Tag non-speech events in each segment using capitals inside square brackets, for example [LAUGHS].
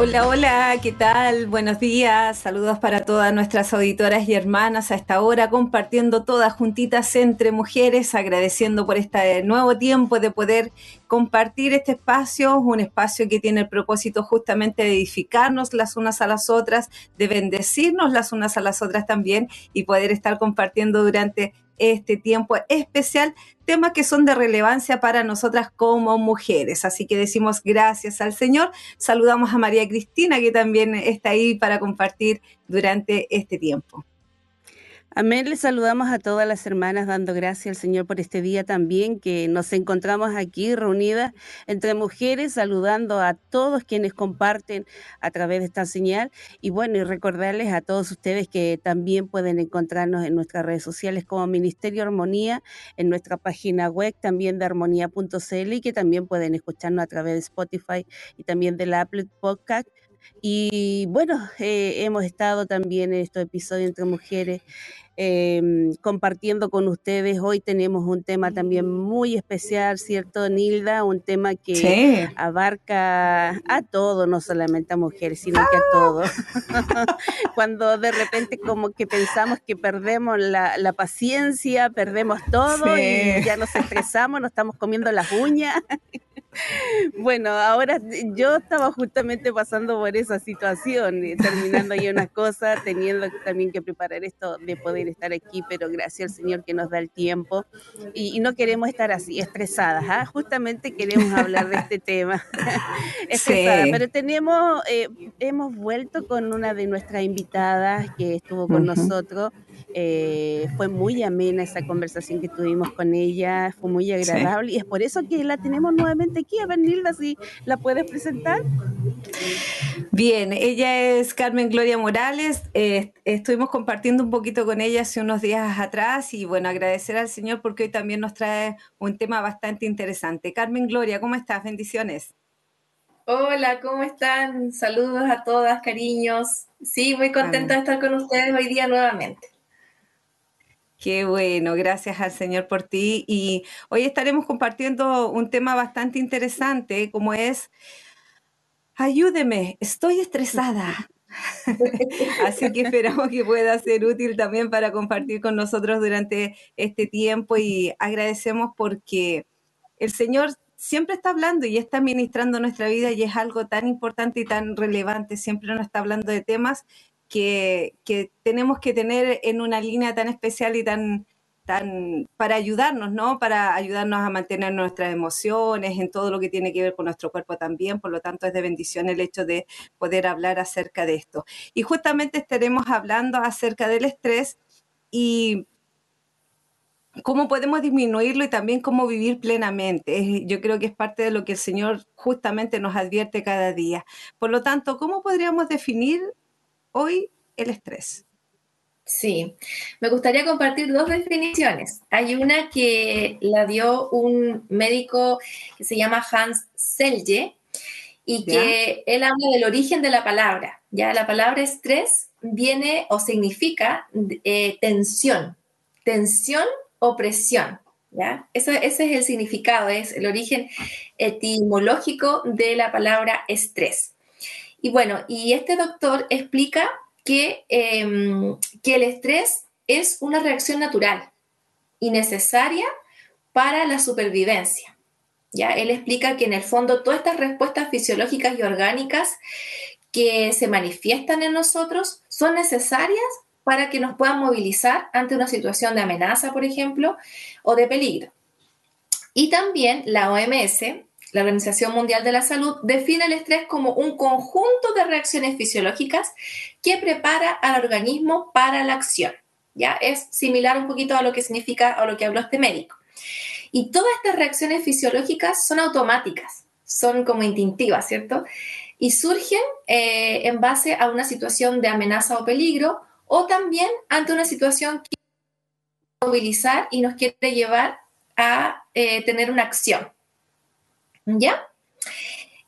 Hola, hola, ¿qué tal? Buenos días, saludos para todas nuestras auditoras y hermanas a esta hora, compartiendo todas juntitas entre mujeres, agradeciendo por este nuevo tiempo de poder compartir este espacio, un espacio que tiene el propósito justamente de edificarnos las unas a las otras, de bendecirnos las unas a las otras también y poder estar compartiendo durante este tiempo especial, temas que son de relevancia para nosotras como mujeres. Así que decimos gracias al Señor. Saludamos a María Cristina, que también está ahí para compartir durante este tiempo. Amén, les saludamos a todas las hermanas dando gracias al Señor por este día también que nos encontramos aquí reunidas entre mujeres, saludando a todos quienes comparten a través de esta señal. Y bueno, y recordarles a todos ustedes que también pueden encontrarnos en nuestras redes sociales como Ministerio Armonía, en nuestra página web también de armonía.cl y que también pueden escucharnos a través de Spotify y también de la Apple Podcast. Y bueno, eh, hemos estado también en estos episodios entre mujeres Em, compartiendo con ustedes. Hoy tenemos un tema también muy especial, ¿cierto, Nilda? Un tema que abarca a todo, no solamente a mujeres, sino que a todo. [LAUGHS] Cuando de repente como que pensamos que perdemos la, paciencia, perdemos todo y ya nos estresamos, nos estamos comiendo las uñas. [LAUGHS] Bueno, ahora yo estaba justamente pasando por esa situación, eh, terminando ahí unas cosas, teniendo también que preparar esto de poder estar aquí, pero gracias al Señor que nos da el tiempo. Y, no queremos estar así, estresadas, ¿ah? justamente queremos hablar de este tema, [LAUGHS] pero tenemos, eh, hemos vuelto con una de nuestras invitadas que estuvo con nosotros, eh, fue muy amena esa conversación que tuvimos con ella, fue muy agradable y es por eso que la tenemos nuevamente aquí. A ver, Nilda, si la puedes presentar. Bien, ella es Carmen Gloria Morales. Eh, estuvimos compartiendo un poquito con ella hace unos días atrás y bueno, agradecer al Señor porque hoy también nos trae un tema bastante interesante. Carmen Gloria, ¿cómo estás? Bendiciones. Hola, ¿cómo están? Saludos a todas, cariños. Sí, muy contenta de estar con ustedes hoy día nuevamente. Qué bueno, gracias al Señor por ti. Y hoy estaremos compartiendo un tema bastante interesante, como es, ayúdeme, estoy estresada. [LAUGHS] Así que esperamos que pueda ser útil también para compartir con nosotros durante este tiempo y agradecemos porque el Señor siempre está hablando y está ministrando nuestra vida y es algo tan importante y tan relevante. Siempre nos está hablando de temas que, tenemos que tener en una línea tan especial y tan, tan para ayudarnos, ¿no? Para ayudarnos a mantener nuestras emociones, en todo lo que tiene que ver con nuestro cuerpo también. Por lo tanto, es de bendición el hecho de poder hablar acerca de esto. Y justamente estaremos hablando acerca del estrés y cómo podemos disminuirlo y también cómo vivir plenamente. Yo creo que es parte de lo que el Señor justamente nos advierte cada día. Por lo tanto, ¿cómo podríamos definir hoy el estrés? Sí, me gustaría compartir dos definiciones. Hay una que la dio un médico que se llama Hans Selye y que él habla del origen de la palabra. Ya la palabra estrés viene o significa eh, tensión, tensión o presión. ¿ya? ese es el significado, es el origen etimológico de la palabra estrés. Y bueno, y este doctor explica que, em, que el estrés es una reacción natural y necesaria para la supervivencia. ¿ya? Él explica que en el fondo todas estas respuestas fisiológicas y orgánicas que se manifiestan en nosotros son necesarias para que nos puedan movilizar ante una situación de amenaza, por ejemplo, o de peligro. Y también la OMS la Organización Mundial de la Salud define el estrés como un conjunto de reacciones fisiológicas que prepara al organismo para la acción. ¿ya? Es similar un poquito a lo que significa a lo que habló este médico. Y todas estas reacciones fisiológicas son automáticas, son como instintivas, ¿cierto? Y surgen eh, en base a una situación de amenaza o peligro o también ante una situación movilizar y nos quiere llevar a eh, tener una acción. ¿Ya?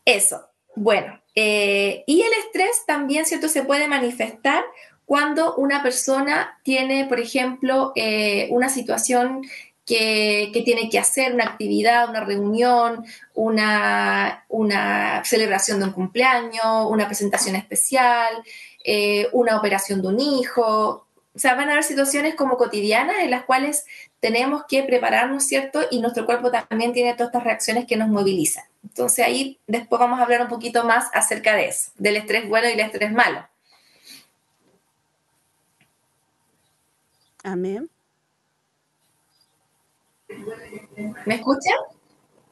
Eso. Bueno, eh, y el estrés también, ¿cierto? Se puede manifestar cuando una persona tiene, por ejemplo, eh, una situación que, tiene que hacer, una actividad, una reunión, una, una celebración de un cumpleaños, una presentación especial, una operación de un hijo, o sea, van a haber situaciones como cotidianas en las cuales tenemos que prepararnos, ¿cierto? Y nuestro cuerpo también tiene todas estas reacciones que nos movilizan. Entonces ahí después vamos a hablar un poquito más acerca de eso, del estrés bueno y el estrés malo. Amén. ¿Me escuchan?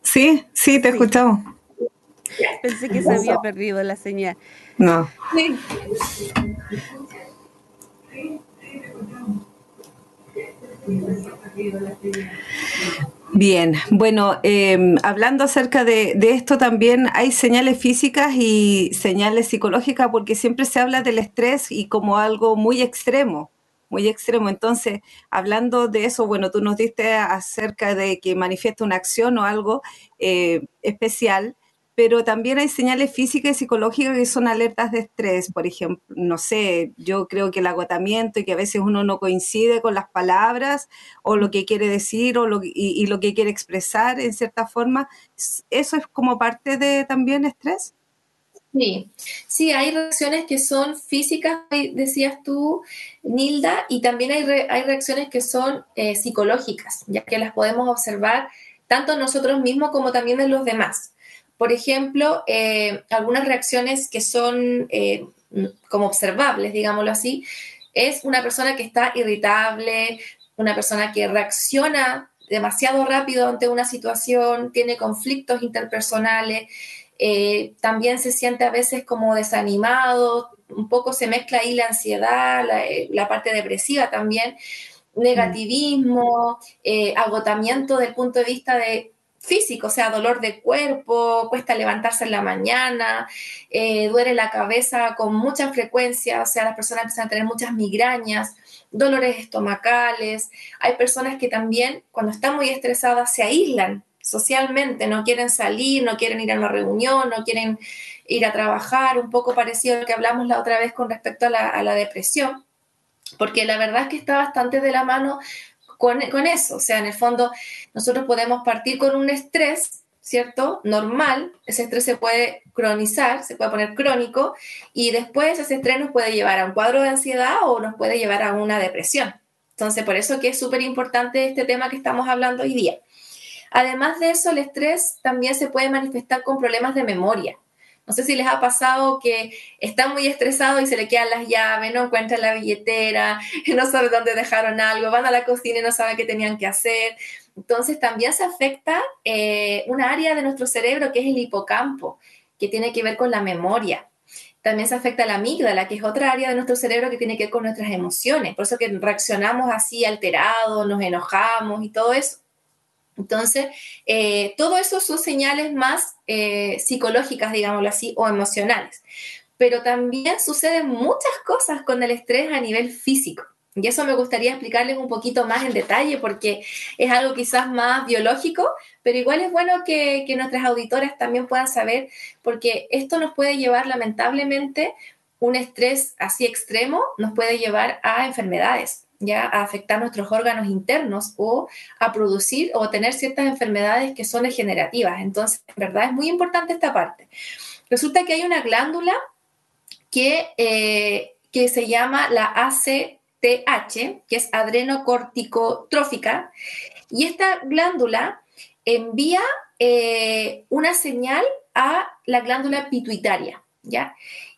Sí, sí, te escuchamos. Pensé que se había perdido la señal. No. Sí. Bien, bueno, em, hablando acerca de, esto también hay señales físicas y señales psicológicas porque siempre se habla del estrés y como algo muy extremo, muy extremo. Entonces, hablando de eso, bueno, tú nos diste acerca de que manifiesta una acción o algo eh, especial pero también hay señales físicas y psicológicas que son alertas de estrés, por ejemplo, no sé, yo creo que el agotamiento y que a veces uno no coincide con las palabras o lo que quiere decir o lo, y, lo que quiere expresar en cierta forma, ¿eso es como parte de también estrés? Sí, sí, hay reacciones que son físicas, decías tú, Nilda, y también hay, hay reacciones que son eh, psicológicas, ya que las podemos observar tanto nosotros mismos como también en los demás. Por ejemplo, eh, algunas reacciones que son eh, como observables, digámoslo así, es una persona que está irritable, una persona que reacciona demasiado rápido ante una situación, tiene conflictos interpersonales, eh, también se siente a veces como desanimado, un poco se mezcla ahí la ansiedad, la, parte depresiva también, negativismo, agotamiento del punto de vista de físico, o sea, dolor de cuerpo, cuesta levantarse en la mañana, eh, duele la cabeza con mucha frecuencia, o sea, las personas empiezan a tener muchas migrañas, dolores estomacales. Hay personas que también, cuando están muy estresadas, se aíslan socialmente, no quieren salir, no quieren ir a una reunión, no quieren ir a trabajar, un poco parecido a lo que hablamos la otra vez con respecto a la, a la depresión porque la verdad es que está bastante de la mano con, eso. O sea, en el fondo, nosotros podemos partir con un estrés, ¿cierto? Normal, ese estrés se puede cronizar, se puede poner crónico, y después ese estrés nos puede llevar a un cuadro de ansiedad o nos puede llevar a una depresión. Entonces, por eso que es súper importante este tema que estamos hablando hoy día. Además de eso, el estrés también se puede manifestar con problemas de memoria. No sé si les ha pasado que están muy estresados y se le quedan las llaves, no encuentran la billetera, [LAUGHS] no saben dónde dejaron algo, van a la cocina y no saben qué tenían que hacer. Entonces también se afecta eh, una área de nuestro cerebro que es el hipocampo, que tiene que ver con la memoria. También se afecta la amígdala, que es otra área de nuestro cerebro que tiene que ver con nuestras emociones. Por eso que reaccionamos así alterados, nos enojamos y todo eso. Entonces, eh, todo eso son señales más eh, psicológicas, digámoslo así, o emocionales. Pero también suceden muchas cosas con el estrés a nivel físico. Y eso me gustaría explicarles un poquito más en detalle porque es algo quizás más biológico, pero igual es bueno que, que nuestras auditoras también puedan saber porque esto nos puede llevar lamentablemente, un estrés así extremo nos puede llevar a enfermedades ya a afectar nuestros órganos internos o a producir o tener ciertas enfermedades que son degenerativas. Entonces, en verdad es muy importante esta parte. Resulta que hay una glándula que, eh, que se llama la ACTH, que es adrenocorticotrófica, y esta glándula envía eh, una señal a la glándula pituitaria, ¿ya?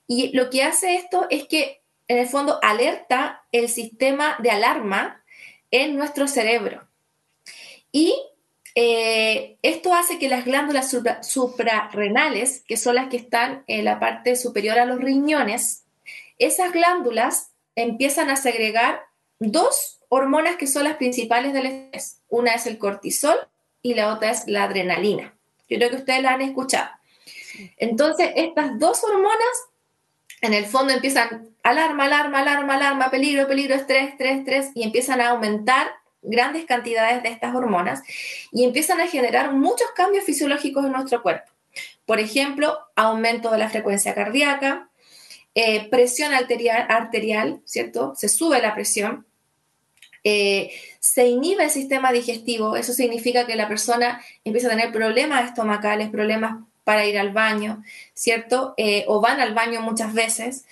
Y lo que hace esto es que en el fondo alerta el sistema de alarma en nuestro cerebro. Y eh, esto hace que las glándulas suprarrenales, que son las que están en la parte superior a los riñones, esas glándulas empiezan a segregar dos hormonas que son las principales del estrés. Una es el cortisol y la otra es la adrenalina. Yo creo que ustedes la han escuchado. Entonces, estas dos hormonas en el fondo empiezan alarma, alarma, alarma, alarma, peligro, peligro, estrés, estrés, estrés, y empiezan a aumentar grandes cantidades de estas hormonas y empiezan a generar muchos cambios fisiológicos en nuestro cuerpo. Por ejemplo, aumento de la frecuencia cardíaca, eh, presión arterial, ¿cierto? Se sube la presión, eh, se inhibe el sistema digestivo, eso significa que la persona empieza a tener problemas estomacales, problemas para ir al baño, ¿cierto? Eh, o van al baño muchas veces.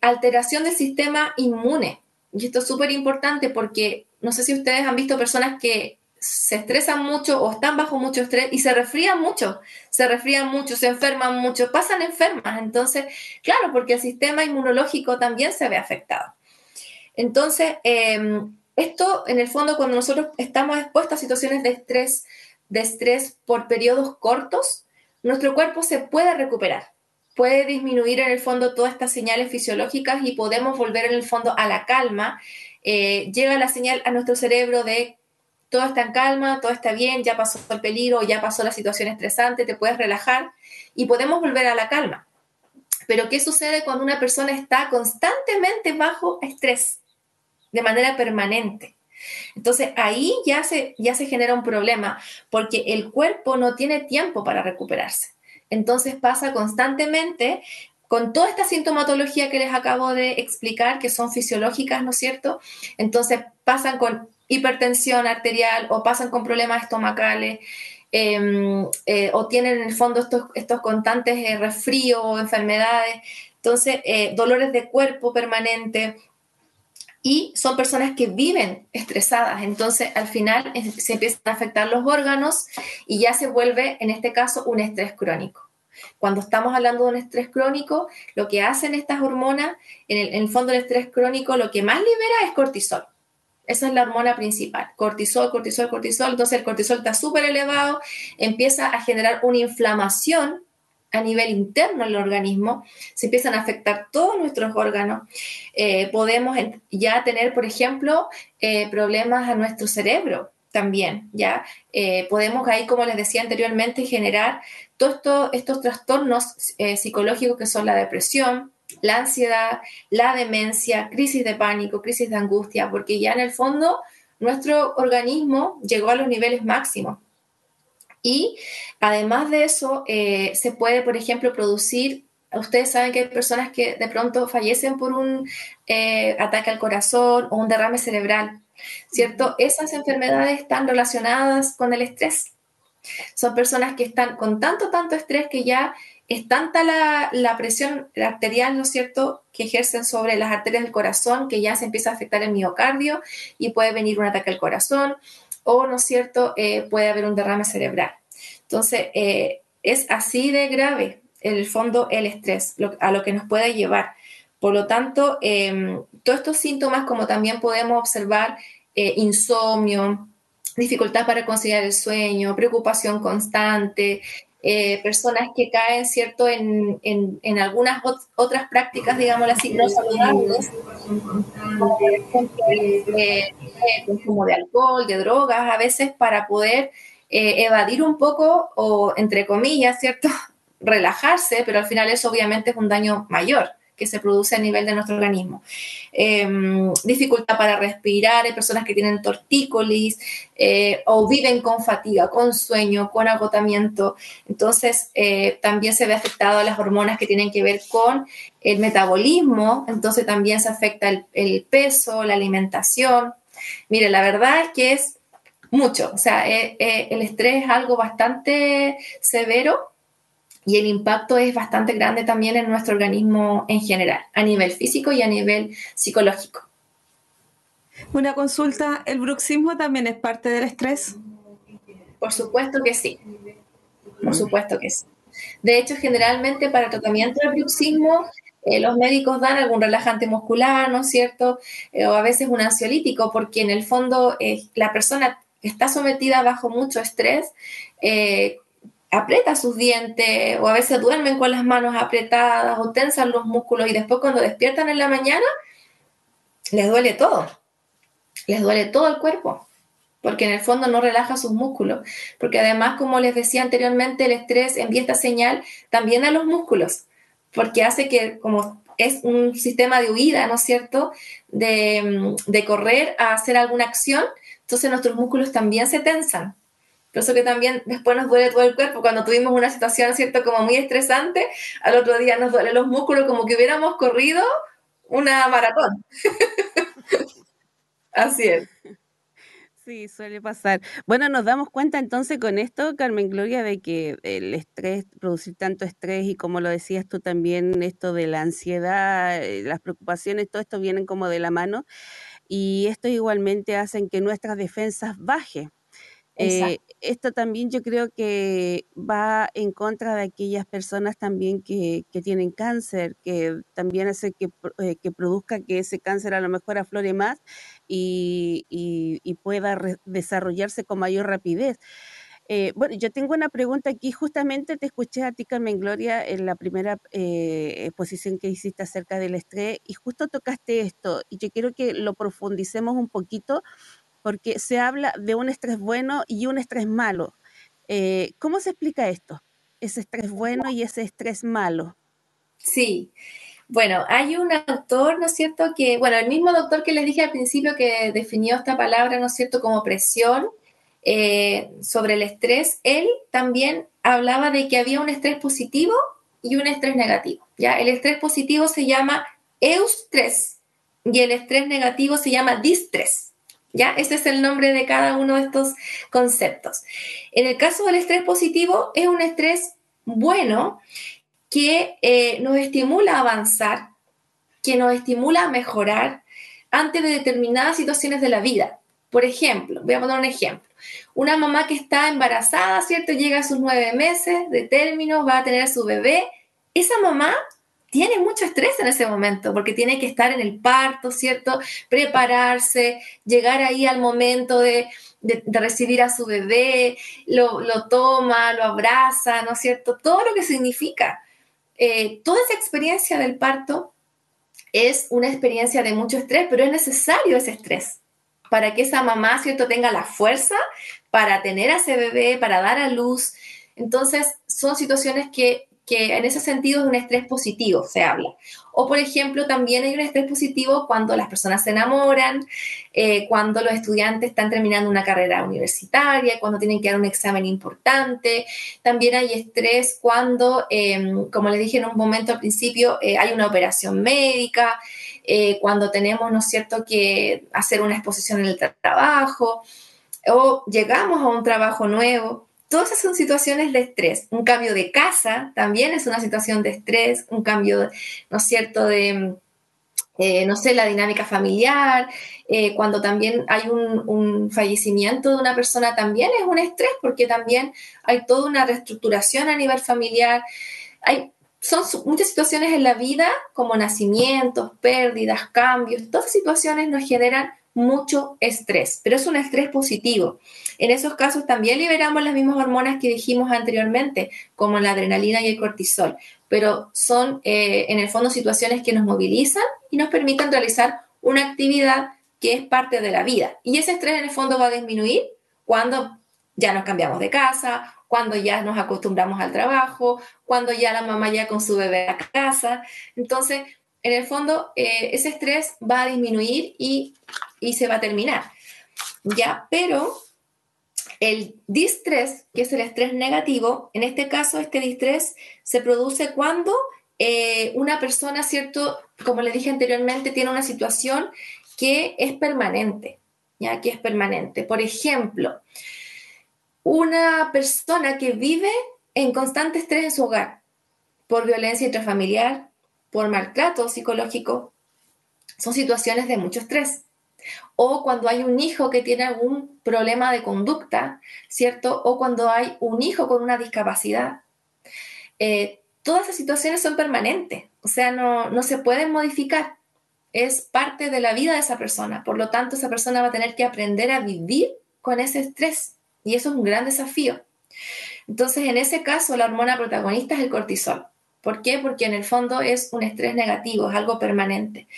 alteración del sistema inmune. Y esto es súper importante porque no sé si ustedes han visto personas que se estresan mucho o están bajo mucho estrés y se resfrían mucho, se resfrían mucho, se enferman mucho, pasan enfermas. Entonces, claro, porque el sistema inmunológico también se ve afectado. Entonces, em, esto en el fondo cuando nosotros estamos expuestos a situaciones de estrés, de estrés por periodos cortos, nuestro cuerpo se puede recuperar, puede disminuir en el fondo todas estas señales fisiológicas y podemos volver en el fondo a la calma. Eh, llega la señal a nuestro cerebro de todo está en calma, todo está bien, ya pasó el peligro, ya pasó la situación estresante, te puedes relajar y podemos volver a la calma. Pero ¿qué sucede cuando una persona está constantemente bajo estrés de manera permanente? Entonces ahí ya se, ya se genera un problema porque el cuerpo no tiene tiempo para recuperarse. Entonces pasa constantemente con toda esta sintomatología que les acabo de explicar, que son fisiológicas, ¿no es cierto? Entonces pasan con hipertensión arterial o pasan con problemas estomacales em, eh, o tienen en el fondo estos, estos constantes eh, resfríos o enfermedades, entonces eh, dolores de cuerpo permanente y son personas que viven estresadas, entonces al final se empiezan a afectar los órganos y ya se vuelve en este caso un estrés crónico. Cuando estamos hablando de un estrés crónico, lo que hacen estas hormonas, en el, el fondo del estrés crónico, lo que más libera es cortisol. Esa es la hormona principal, cortisol, cortisol, cortisol. Entonces el cortisol está súper elevado, empieza a generar una inflamación a nivel interno del organismo, se empiezan a afectar todos nuestros órganos. Eh, podemos ya tener, por ejemplo, eh, problemas a nuestro cerebro también, ¿ya? Eh, podemos ahí, como les decía anteriormente, generar todos estos trastornos psicológicos que son la depresión, la ansiedad, la demencia, crisis de pánico, crisis de angustia, porque ya en el fondo nuestro organismo llegó a los niveles máximos. Y además de eso, eh, se puede, por ejemplo, producir, ustedes saben que hay personas que de pronto fallecen por un eh, ataque al corazón o un derrame cerebral, ¿cierto? Esas enfermedades están relacionadas con el estrés. Son personas que están con tanto, tanto estrés que ya es tanta la, presión arterial, ¿no es cierto?, que ejercen sobre las arterias del corazón que ya se empieza a afectar el miocardio y puede venir un ataque al corazón o, ¿no es cierto?, eh, puede haber un derrame cerebral. Entonces, eh, es así de grave, en el fondo, el estrés, a lo que nos puede llevar. Por lo tanto, em, todos estos síntomas, como también podemos observar, eh, insomnio, dificultad para conciliar el sueño, preocupación constante, eh, personas que caen, ¿cierto?, en, en, algunas otras prácticas, digamos así, no saludables, como por ejemplo el consumo de alcohol, de drogas, a veces para poder eh, evadir un poco o, entre comillas, ¿cierto?, [LAUGHS] relajarse, pero al final eso obviamente es un daño mayor que se produce a nivel de nuestro organismo. Em, dificultad para respirar, hay personas que tienen tortícolis eh, o viven con fatiga, con sueño, con agotamiento. Entonces, eh, también se ve afectado a las hormonas que tienen que ver con el metabolismo, entonces también se afecta el, peso, la alimentación. Mire, la verdad es que es mucho, o sea, eh, el estrés es algo bastante severo y el impacto es bastante grande también en nuestro organismo en general, a nivel físico y a nivel psicológico. Una consulta, ¿el bruxismo también es parte del estrés? Por supuesto que sí, por supuesto que sí. De hecho, generalmente para el tratamiento del bruxismo, eh, los médicos dan algún relajante muscular, ¿no es cierto? Eh, o a veces un ansiolítico, porque en el fondo eh, la persona que está sometida bajo mucho estrés aprieta sus dientes o a veces duermen con las manos apretadas o tensan los músculos y después cuando despiertan en la mañana les duele todo, les duele todo el cuerpo porque en el fondo no relaja sus músculos, porque además, como les decía anteriormente, el estrés envía esta señal también a los músculos, porque hace que como es un sistema de huida, ¿no es cierto? De, de correr a hacer alguna acción, entonces nuestros músculos también se tensan. Eso que también después nos duele todo el cuerpo. Cuando tuvimos una situación, ¿cierto? Como muy estresante, al otro día nos duelen los músculos como que hubiéramos corrido una maratón. [LAUGHS] Así es. Sí, suele pasar. Bueno, nos damos cuenta entonces con esto, Carmen Gloria, de que el estrés, producir tanto estrés y como lo decías tú también, esto de la ansiedad, eh, las preocupaciones, todo esto vienen como de la mano y esto igualmente hacen que nuestras defensas bajen. Eh, esto también yo creo que va en contra de aquellas personas también que, tienen cáncer, que también hace que, eh, que, produzca que ese cáncer a lo mejor aflore más y, y, pueda desarrollarse con mayor rapidez. Eh, bueno, yo tengo una pregunta aquí. Justamente te escuché a ti, Carmen Gloria, en la primera exposición que hiciste acerca del estrés y justo tocaste esto y yo quiero que lo profundicemos un poquito porque se habla de un estrés bueno y un estrés malo. Eh, ¿Cómo se explica esto? Ese estrés bueno y ese estrés malo. Sí, bueno, hay un autor, ¿no es cierto? Que, bueno, el mismo doctor que les dije al principio que definió esta palabra, ¿no es cierto?, como presión eh, sobre el estrés, él también hablaba de que había un estrés positivo y un estrés negativo, ¿ya? El estrés positivo se llama eustrés y el estrés negativo se llama distrés. ¿Ya? Ese es el nombre de cada uno de estos conceptos. En el caso del estrés positivo, es un estrés bueno que eh, nos estimula a avanzar, que nos estimula a mejorar ante de determinadas situaciones de la vida. Por ejemplo, voy a poner un ejemplo. Una mamá que está embarazada, ¿cierto? Llega a sus nueve meses de término, va a tener a su bebé. Esa mamá tiene mucho estrés en ese momento porque tiene que estar en el parto, ¿cierto? Prepararse, llegar ahí al momento de, recibir a su bebé, lo, toma, lo abraza, ¿no es cierto? Todo lo que significa. Eh, toda esa experiencia del parto es una experiencia de mucho estrés, pero es necesario ese estrés para que esa mamá, ¿cierto?, tenga la fuerza para tener a ese bebé, para dar a luz. Entonces, son situaciones que que en ese sentido es un estrés positivo, se habla. O, por ejemplo, también hay un estrés positivo cuando las personas se enamoran, eh, cuando los estudiantes están terminando una carrera universitaria, cuando tienen que dar un examen importante. También hay estrés cuando, em, como les dije en un momento al principio, eh, hay una operación médica, eh, cuando tenemos, ¿no es cierto?, que hacer una exposición en el trabajo o llegamos a un trabajo nuevo. Todas esas son situaciones de estrés. Un cambio de casa también es una situación de estrés, un cambio, ¿no es cierto?, de, eh, no sé, la dinámica familiar, eh, cuando también hay un, fallecimiento de una persona también es un estrés porque también hay toda una reestructuración a nivel familiar. Hay, son muchas situaciones en la vida como nacimientos, pérdidas, cambios, todas situaciones nos generan mucho estrés, pero es un estrés positivo. En esos casos también liberamos las mismas hormonas que dijimos anteriormente, como la adrenalina y el cortisol, pero son eh, en el fondo situaciones que nos movilizan y nos permiten realizar una actividad que es parte de la vida. Y ese estrés en el fondo va a disminuir cuando ya nos cambiamos de casa, cuando ya nos acostumbramos al trabajo, cuando ya la mamá ya con su bebé a casa. Entonces, en el fondo, eh, ese estrés va a disminuir y, se va a terminar. Ya, pero el distrés, que es el estrés negativo, en este caso, este distrés se produce cuando eh, una persona, ¿cierto? Como le dije anteriormente, tiene una situación que es permanente, ¿ya? Que es permanente. Por ejemplo, una persona que vive en constante estrés en su hogar por violencia intrafamiliar, por maltrato psicológico, son situaciones de mucho estrés. O cuando hay un hijo que tiene algún problema de conducta, ¿cierto? O cuando hay un hijo con una discapacidad. Eh, todas esas situaciones son permanentes, o sea, no, no se pueden modificar. Es parte de la vida de esa persona. Por lo tanto, esa persona va a tener que aprender a vivir con ese estrés. Y eso es un gran desafío. Entonces, en ese caso, la hormona protagonista es el cortisol. ¿Por qué? Porque en el fondo es un estrés negativo, es algo permanente.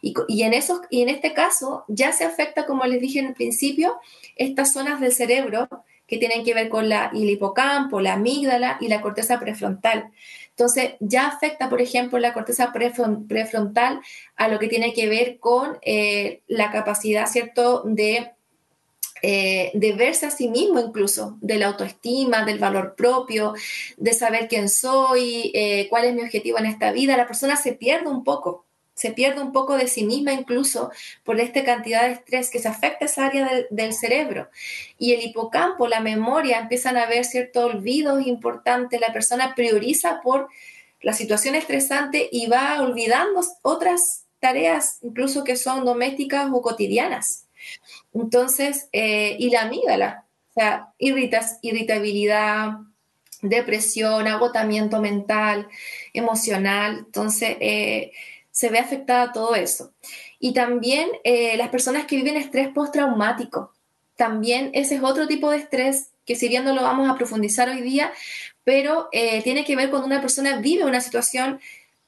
Y, en, esos, y en este caso ya se afecta, como les dije en el principio, estas zonas del cerebro que tienen que ver con la, el hipocampo, la amígdala y la corteza prefrontal. Entonces, ya afecta, por ejemplo, la corteza prefrontal a lo que tiene que ver con eh, la capacidad, ¿cierto?, de, eh, de verse a sí mismo incluso, de la autoestima, del valor propio, de saber quién soy, eh, cuál es mi objetivo en esta vida. La persona se pierde un poco se pierde un poco de sí misma incluso por esta cantidad de estrés que se afecta esa área del cerebro. Y el hipocampo, la memoria, empiezan a haber ciertos olvidos importantes, la persona prioriza por la situación estresante y va olvidando otras tareas, incluso que son domésticas o cotidianas. Entonces, eh, y la amígdala, o sea, irritas, irritabilidad, depresión, agotamiento mental, emocional. Entonces, eh, se ve afectada todo eso. Y también eh, las personas que viven estrés postraumático, también ese es otro tipo de estrés que si bien no lo vamos a profundizar hoy día, pero tiene que ver cuando una persona vive una situación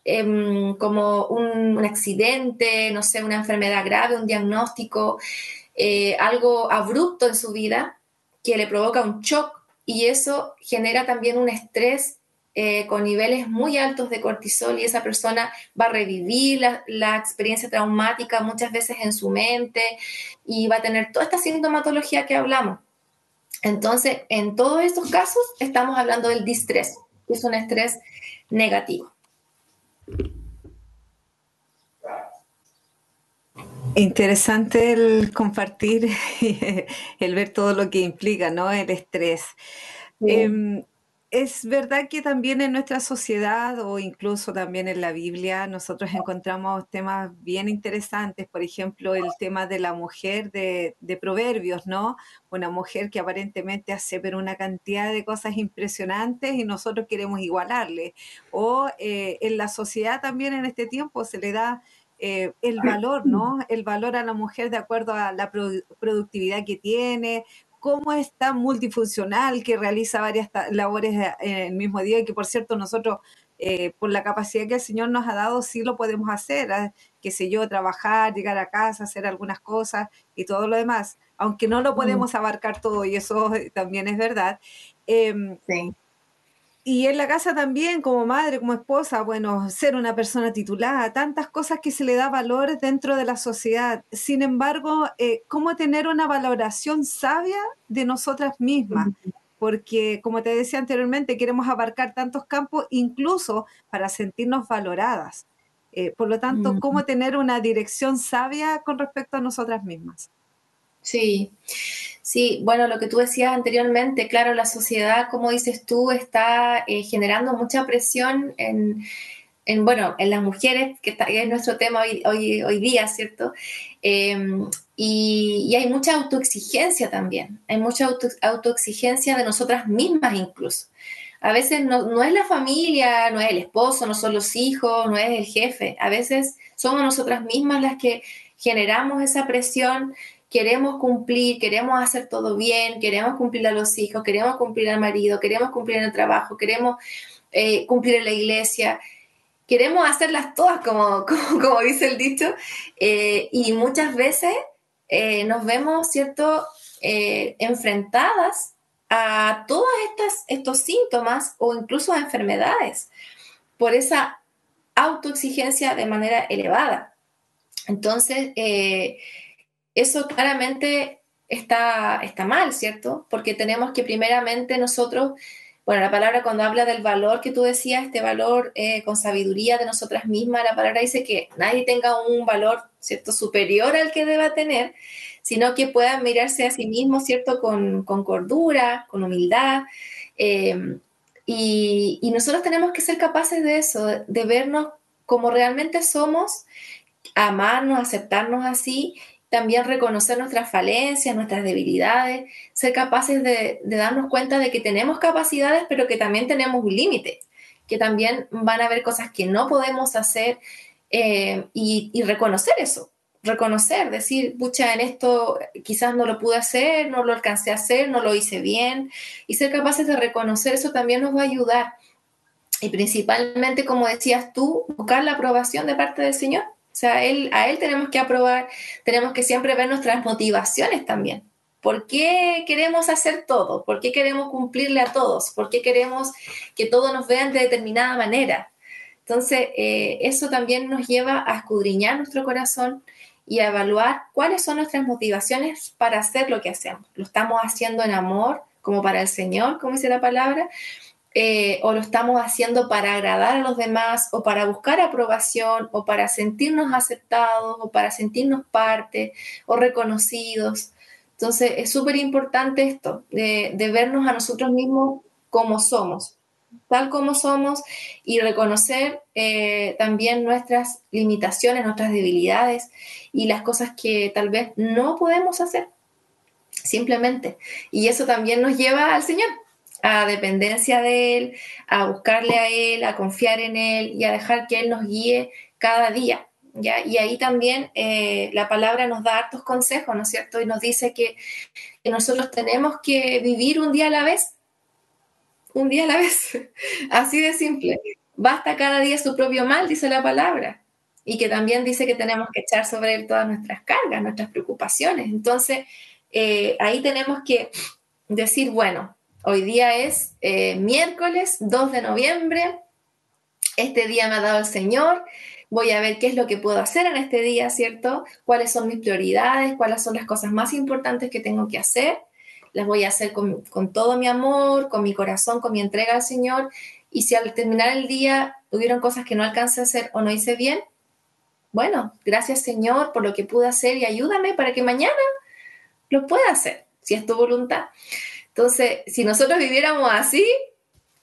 em, como un, accidente, no sé, una enfermedad grave, un diagnóstico, eh, algo abrupto en su vida que le provoca un shock y eso genera también un estrés eh, con niveles muy altos de cortisol y esa persona va a revivir la, experiencia traumática muchas veces en su mente y va a tener toda esta sintomatología que hablamos. Entonces, en todos estos casos estamos hablando del distrés, que es un estrés negativo. Interesante el compartir, [LAUGHS] el ver todo lo que implica, ¿no? El estrés. Em, es verdad que también en nuestra sociedad o incluso también en la Biblia nosotros encontramos temas bien interesantes, por ejemplo, el tema de la mujer de, Proverbios, ¿no? Una mujer que aparentemente hace pero una cantidad de cosas impresionantes y nosotros queremos igualarle. O eh, en la sociedad también en este tiempo se le da eh, el valor, ¿no? El valor a la mujer de acuerdo a la productividad que tiene, cómo es tan multifuncional, que realiza varias labores en el mismo día y que por cierto nosotros eh, por la capacidad que el Señor nos ha dado sí lo podemos hacer, ¿ah? qué sé yo, trabajar, llegar a casa, hacer algunas cosas y todo lo demás, aunque no lo mm. podemos abarcar todo y eso también es verdad. Em, sí. Y en la casa también, como madre, como esposa, bueno, ser una persona titulada, tantas cosas que se le da valor dentro de la sociedad. Sin embargo, eh, ¿cómo tener una valoración sabia de nosotras mismas? Porque, como te decía anteriormente, queremos abarcar tantos campos, incluso para sentirnos valoradas. Eh, por lo tanto, ¿cómo tener una dirección sabia con respecto a nosotras mismas? Sí. Sí, bueno, lo que tú decías anteriormente, claro, la sociedad, como dices tú, está eh, generando mucha presión en, bueno, en las mujeres, que, es nuestro tema hoy, hoy, hoy día, ¿cierto? Em, y, hay mucha autoexigencia también, hay mucha autoexigencia de nosotras mismas incluso. A veces no, no es la familia, no es el esposo, no son los hijos, no es el jefe, a veces somos nosotras mismas las que generamos esa presión queremos cumplir, queremos hacer todo bien, queremos cumplir a los hijos, queremos cumplir al marido, queremos cumplir en el trabajo, queremos eh, cumplir en la iglesia, queremos hacerlas todas, como, [LAUGHS] como, dice el dicho, eh, y muchas veces eh, nos vemos, ¿cierto?, enfrentadas a todos estos síntomas o incluso a enfermedades por esa autoexigencia de manera elevada. Entonces, eso claramente está, está mal, ¿cierto? Porque tenemos que primeramente nosotros, bueno, la palabra cuando habla del valor que tú decías, este valor eh, con sabiduría de nosotras mismas, la palabra dice que nadie tenga un valor, ¿cierto?, superior al que deba tener, sino que puedan mirarse a sí mismo, ¿cierto?, con, cordura, con humildad. Y, y, nosotros tenemos que ser capaces de eso, de vernos como realmente somos, amarnos, aceptarnos así también reconocer nuestras falencias, nuestras debilidades, ser capaces de, darnos cuenta de que tenemos capacidades, pero que también tenemos un límite, que también van a haber cosas que no podemos hacer eh, y, reconocer eso, reconocer, decir, pucha, en esto quizás no lo pude hacer, no lo alcancé a hacer, no lo hice bien, y ser capaces de reconocer eso también nos va a ayudar. Y principalmente, como decías tú, buscar la aprobación de parte del Señor o sea, él, a él tenemos que aprobar, tenemos que siempre ver nuestras motivaciones también. ¿Por qué queremos hacer todo? ¿Por qué queremos cumplirle a todos? ¿Por qué queremos que todos nos vean de determinada manera? Entonces, eh, eso también nos lleva a escudriñar nuestro corazón y a evaluar cuáles son nuestras motivaciones para hacer lo que hacemos. ¿Lo estamos haciendo en amor, como para el Señor, como dice la palabra? Eh, o lo estamos haciendo para agradar a los demás, o para buscar aprobación, o para sentirnos aceptados, o para sentirnos parte, o reconocidos. Entonces, es súper importante esto, de, vernos a nosotros mismos como somos, tal como somos, y reconocer eh, también nuestras limitaciones, nuestras debilidades y las cosas que tal vez no podemos hacer, simplemente. Y eso también nos lleva al Señor, a dependencia de Él, a buscarle a Él, a confiar en Él y a dejar que Él nos guíe cada día. Y ahí también eh, la palabra nos da hartos consejos, ¿no es cierto? Y nos dice que, nosotros tenemos que vivir un día a la vez, un día a la vez, [LAUGHS] así de simple. Basta cada día su propio mal, dice la palabra. Y que también dice que tenemos que echar sobre él todas nuestras cargas, nuestras preocupaciones. Entonces, eh, ahí tenemos que decir, bueno, hoy día es eh, miércoles 2 de noviembre, este día me ha dado el Señor, voy a ver qué es lo que puedo hacer en este día, ¿cierto? ¿Cuáles son mis prioridades? ¿Cuáles son las cosas más importantes que tengo que hacer? Las voy a hacer con, todo mi amor, con mi corazón, con mi entrega al Señor. Y si al terminar el día hubieron cosas que no alcancé a hacer o no hice bien, bueno, gracias Señor por lo que pude hacer y ayúdame para que mañana lo pueda hacer, si es tu voluntad. Entonces, si nosotros viviéramos así,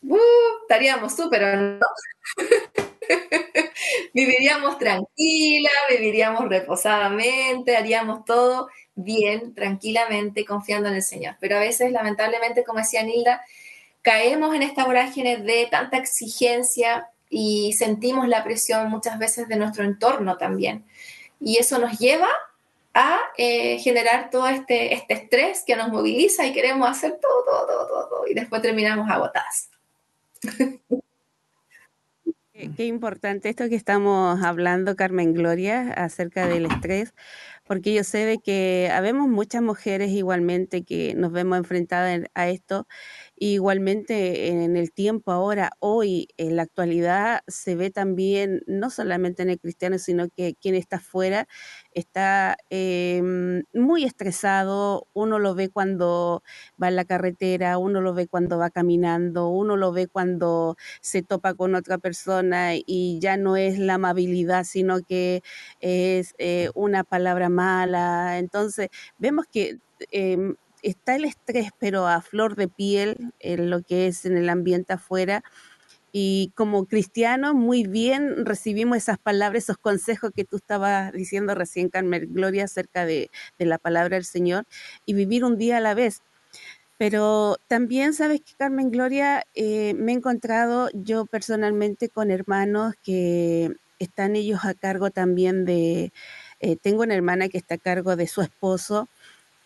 uh, estaríamos súper, ¿no? [LAUGHS] viviríamos tranquila, viviríamos reposadamente, haríamos todo bien, tranquilamente, confiando en el Señor. Pero a veces, lamentablemente, como decía Nilda, caemos en esta vorágine de tanta exigencia y sentimos la presión muchas veces de nuestro entorno también. Y eso nos lleva a eh, generar todo este, este estrés que nos moviliza y queremos hacer todo, todo, todo, todo, y después terminamos agotadas. [LAUGHS] Qué, importante esto que estamos hablando, Carmen Gloria, acerca del estrés, porque yo sé de que habemos muchas mujeres igualmente que nos vemos enfrentadas a esto Igualmente en el tiempo ahora, hoy, en la actualidad, se ve también, no solamente en el cristiano, sino que quien está afuera está em, muy estresado, uno lo ve cuando va en la carretera, uno lo ve cuando va caminando, uno lo ve cuando se topa con otra persona y ya no es la amabilidad, sino que es eh, una palabra mala. Entonces, vemos que... Em, está el estrés, pero a flor de piel, en lo que es en el ambiente afuera. Y como cristianos, muy bien recibimos esas palabras, esos consejos que tú estabas diciendo recién, Carmen Gloria, acerca de, la palabra del Señor y vivir un día a la vez. Pero también sabes que, Carmen Gloria, eh, me he encontrado yo personalmente con hermanos que están ellos a cargo también de, eh, tengo una hermana que está a cargo de su esposo,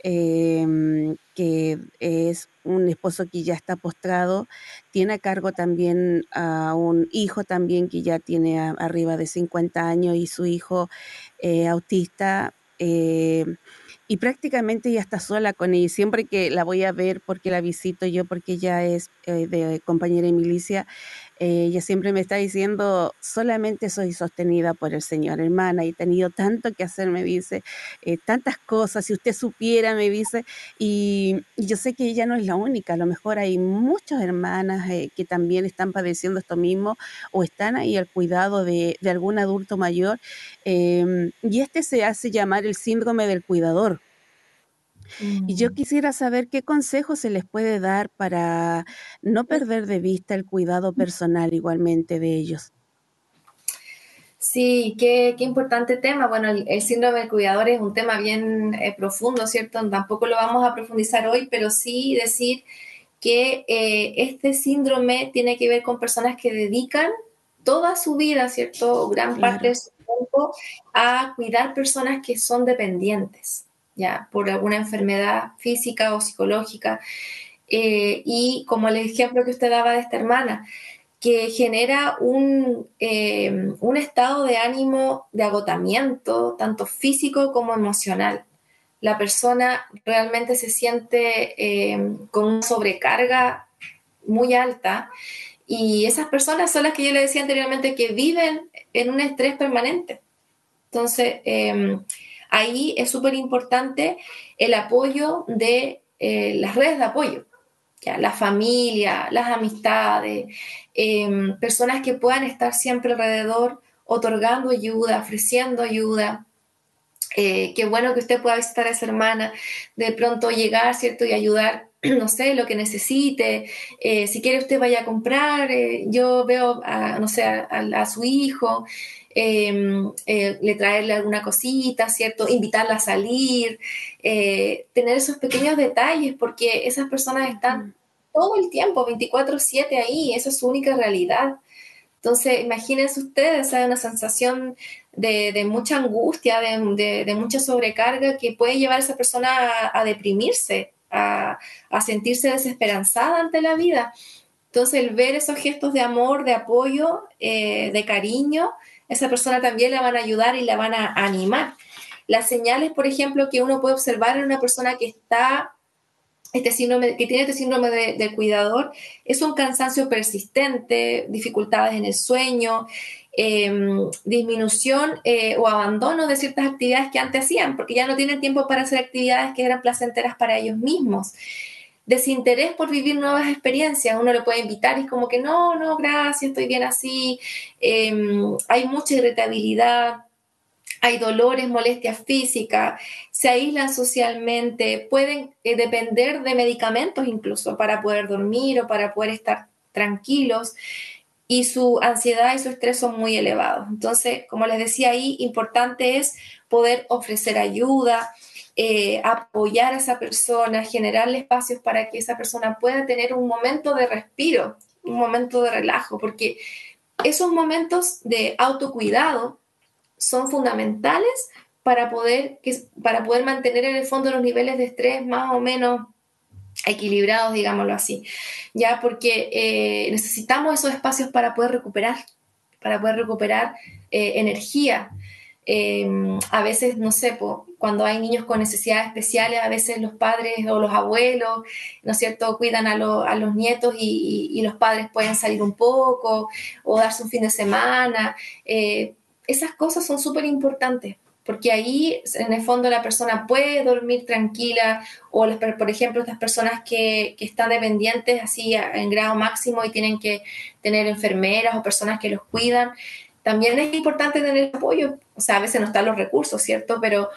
Em, que es un esposo que ya está postrado, tiene a cargo también a un hijo también que ya tiene arriba de 50 años y su hijo eh, autista. Eh, y prácticamente ya está sola con ella. Siempre que la voy a ver, porque la visito yo, porque ella es eh, de compañera de milicia, eh, ella siempre me está diciendo, solamente soy sostenida por el Señor, hermana, he tenido tanto que hacer, me dice, eh, tantas cosas, si usted supiera, me dice, y, yo sé que ella no es la única, a lo mejor hay muchas hermanas que también están padeciendo esto mismo o están ahí al cuidado de, de algún adulto mayor, em, y este se hace llamar el síndrome del cuidador. Y yo mm. quisiera saber qué consejos se les puede dar para no perder de vista el cuidado personal igualmente de ellos. Sí, qué, importante tema. Bueno, el, síndrome del cuidador es un tema bien eh, profundo, ¿cierto? Tampoco lo vamos a profundizar hoy, pero sí decir que eh, este síndrome tiene que ver con personas que dedican toda su vida, ¿cierto? Gran parte de su tiempo a cuidar personas que son dependientes ya por alguna enfermedad física o psicológica. Eh, y como el ejemplo que usted daba de esta hermana, que genera un, eh, un estado de ánimo de agotamiento, tanto físico como emocional. la persona realmente se siente eh, con una sobrecarga muy alta y esas personas son las que yo le decía anteriormente que viven en un estrés permanente. Entonces, em, ahí es súper importante el apoyo de eh, las redes de apoyo, ¿ya? la familia, las amistades, em, personas que puedan estar siempre alrededor otorgando ayuda, ofreciendo ayuda. Eh, qué bueno que usted pueda visitar a esa hermana, de pronto llegar, ¿cierto? Y ayudar [CLEARS THROAT] no sé, lo que necesite, eh, si quiere usted vaya a comprar, eh, yo veo, a, no sé, a, su hijo, em, eh, le traerle alguna cosita, ¿cierto? Invitarla a salir, tener esos pequeños detalles, porque esas personas están mm. todo el tiempo, 24/7 ahí, esa es su única realidad. Entonces, imagínense ustedes, hay una sensación de, mucha angustia, de, mucha sobrecarga que puede llevar a esa persona a deprimirse a, sentirse desesperanzada ante la vida. Entonces, el ver esos gestos de amor, de apoyo, eh, de cariño, esa persona también la van a ayudar y la van a animar. Las señales, por ejemplo, que uno puede observar en una persona que está este síndrome, que tiene este síndrome del cuidador, es un cansancio persistente, dificultades en el sueño, Em, disminución eh, o abandono de ciertas actividades que antes hacían, porque ya no tienen tiempo para hacer actividades que eran placenteras para ellos mismos. Desinterés por vivir nuevas experiencias, uno lo puede invitar y es como que no, no, gracias, estoy bien así. Em, hay mucha irritabilidad, hay dolores, molestias físicas, se aíslan socialmente, pueden eh, depender de medicamentos incluso para poder dormir o para poder estar tranquilos y su ansiedad y su estrés son muy elevados. Entonces, como les decía ahí, importante es poder ofrecer ayuda, eh, apoyar a esa persona, generarle espacios para que esa persona pueda tener un momento de respiro, un momento de relajo, porque esos momentos de autocuidado son fundamentales para poder, para poder mantener en el fondo los niveles de estrés más o menos equilibrados, digámoslo así, ya porque eh, necesitamos esos espacios para poder recuperar, para poder recuperar eh, energía. Em, a veces, no sé, cuando hay niños con necesidades especiales, a veces los padres o los abuelos, ¿no es cierto?, cuidan a, los nietos y, los padres pueden salir un poco o darse un fin de semana. Eh, esas cosas son súper importantes porque ahí en el fondo la persona puede dormir tranquila o por ejemplo estas personas que, están dependientes así en grado máximo y tienen que tener enfermeras o personas que los cuidan, también es importante tener apoyo, o sea, a veces no están los recursos, ¿cierto? Pero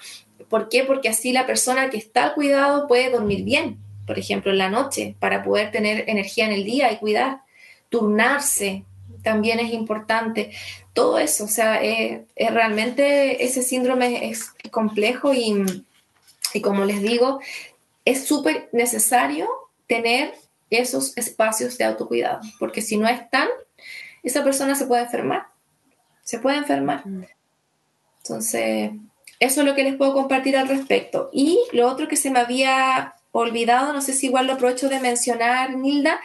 ¿por qué? Porque así la persona que está al cuidado puede dormir bien, por ejemplo, en la noche, para poder tener energía en el día y cuidar, turnarse, también es importante. Todo eso, o sea, eh, eh, realmente ese síndrome es complejo y, y como les digo, es súper necesario tener esos espacios de autocuidado, porque si no están, esa persona se puede enfermar, se puede enfermar. Mm. Entonces, eso es lo que les puedo compartir al respecto. Y lo otro que se me había olvidado, no sé si igual lo aprovecho de mencionar, Nilda,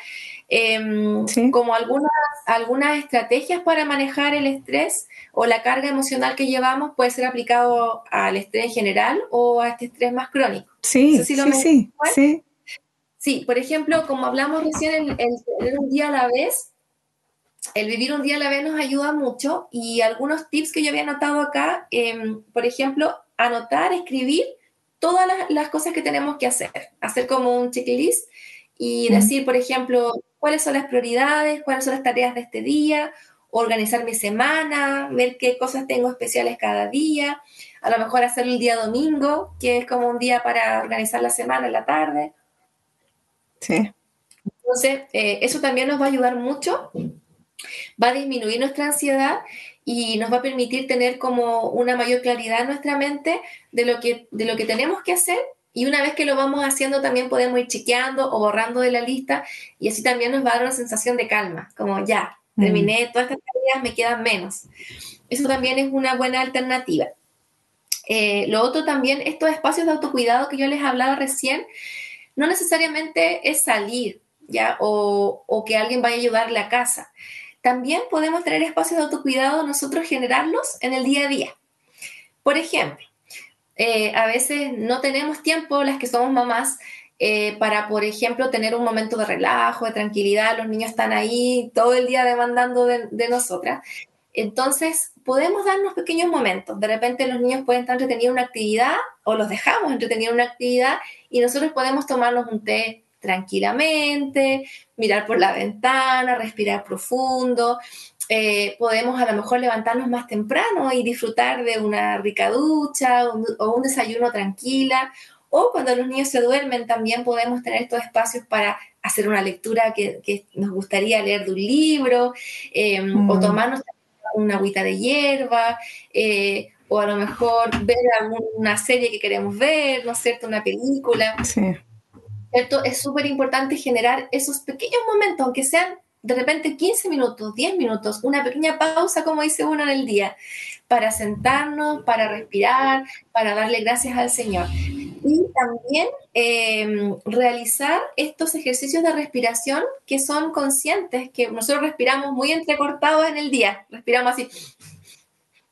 Em, como algunas, algunas estrategias para manejar el estrés o la carga emocional que llevamos puede ser aplicado al estrés en general o a este estrés más crónico. Sí, sí, sí, sí, por ejemplo, como hablamos recién, el, tener un día a la vez, el vivir un día a la vez nos ayuda mucho y algunos tips que yo había anotado acá, em, por ejemplo, anotar, escribir todas las, las, cosas que tenemos que hacer, hacer como un checklist y decir, por ejemplo, cuáles son las prioridades, cuáles son las tareas de este día, organizar mi semana, ver qué cosas tengo especiales cada día, a lo mejor hacer el día domingo, que es como un día para organizar la semana en la tarde. Sí. Entonces, eh, eso también nos va a ayudar mucho, va a disminuir nuestra ansiedad y nos va a permitir tener como una mayor claridad en nuestra mente de lo que, de lo que tenemos que hacer y una vez que lo vamos haciendo, también podemos ir chequeando o borrando de la lista y así también nos va a dar una sensación de calma, como ya, terminé todas estas tareas, me quedan menos. Eso también es una buena alternativa. Eh, lo otro también, estos espacios de autocuidado que yo les hablaba recién, no necesariamente es salir, ¿ya? O, o que alguien vaya a ayudarle a casa. También podemos tener espacios de autocuidado, nosotros generarlos en el día a día. Por ejemplo, eh, a veces no tenemos tiempo, las que somos mamás, eh, para, por ejemplo, tener un momento de relajo, de tranquilidad. Los niños están ahí todo el día demandando de, de nosotras. Entonces, podemos darnos pequeños momentos. De repente los niños pueden estar entretenidos en una actividad o los dejamos entretenidos en una actividad y nosotros podemos tomarnos un té tranquilamente, mirar por la ventana, respirar profundo. Eh, podemos a lo mejor levantarnos más temprano y disfrutar de una rica ducha o un desayuno tranquila. O cuando los niños se duermen también podemos tener estos espacios para hacer una lectura que, nos gustaría leer de un libro eh, o mm. tomarnos una agüita de hierba, eh, o a lo mejor ver alguna serie que queremos ver, ¿no es cierto? Una película. Sí. ¿Cierto? Es súper importante generar esos pequeños momentos, aunque sean de repente 15 minutos, 10 minutos, una pequeña pausa, como dice uno en el día, para sentarnos, para respirar, para darle gracias al Señor. Y también em, realizar estos ejercicios de respiración que son conscientes, que nosotros respiramos muy entrecortados en el día, respiramos así,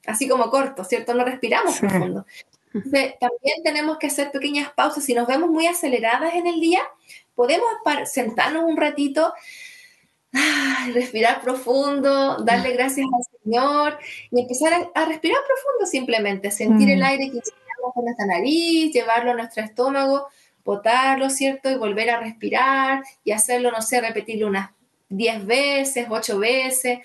así como corto, ¿cierto? No respiramos profundo. también tenemos que hacer pequeñas pausas. Si nos vemos muy aceleradas en el día, podemos sentarnos un ratito respirar profundo, darle gracias al Señor y empezar a, respirar profundo simplemente, sentir el mm. aire que inspiramos con nuestra nariz, llevarlo a nuestro estómago, botarlo, ¿cierto? Y volver a respirar y hacerlo, no sé, repetirlo unas 10 veces, 8 veces,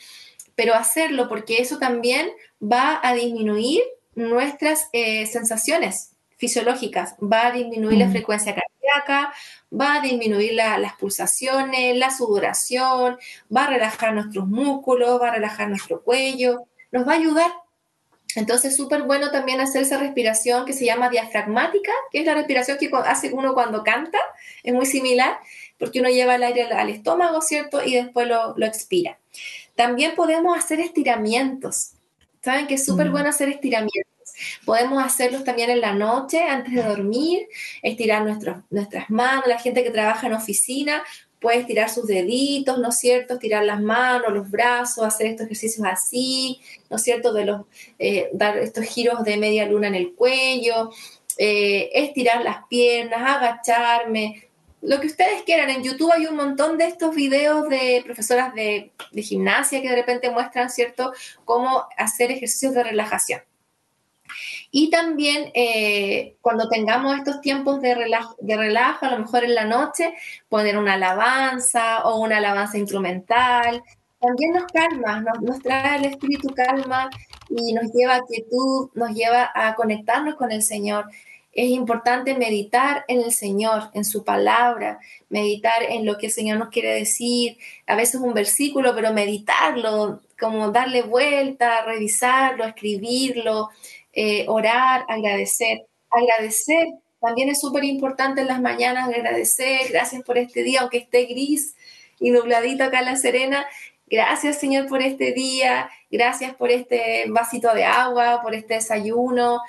pero hacerlo porque eso también va a disminuir nuestras eh, sensaciones fisiológicas, va a disminuir la mm. frecuencia cardíaca, va a disminuir las pulsaciones, la sudoración, va a relajar nuestros músculos, va a relajar nuestro cuello, nos va a ayudar. Entonces es súper bueno también hacer esa respiración que se llama diafragmática, que es la respiración que hace uno cuando canta, es muy similar, porque uno lleva el aire al, estómago, ¿cierto? Y después lo, lo expira. También podemos hacer estiramientos. ¿Saben que es súper mm. bueno hacer estiramientos? Podemos hacerlos también en la noche, antes de dormir, estirar nuestras manos. La gente que trabaja en oficina puede estirar sus deditos, ¿no es cierto? Estirar las manos, los brazos, hacer estos ejercicios así, ¿no es cierto? De los, eh, dar estos giros de media luna en el cuello, eh, estirar las piernas, agacharme, lo que ustedes quieran. En YouTube hay un montón de estos videos de profesoras de, de gimnasia que de repente muestran, ¿cierto?, cómo hacer ejercicios de relajación. Y también eh, cuando tengamos estos tiempos de relajo, de relajo, a lo mejor en la noche, poner una alabanza o una alabanza instrumental. También nos calma, nos, trae el espíritu calma y nos lleva a quietud, nos lleva a conectarnos con el Señor. Es importante meditar en el Señor, en su palabra, meditar en lo que el Señor nos quiere decir, a veces un versículo, pero meditarlo, como darle vuelta, revisarlo, escribirlo, eh, orar, agradecer. Agradecer también es súper importante en las mañanas, agradecer, gracias por este día, aunque esté gris y nubladito acá en La Serena. Gracias Señor por este día, gracias por este vasito de agua, por este desayuno.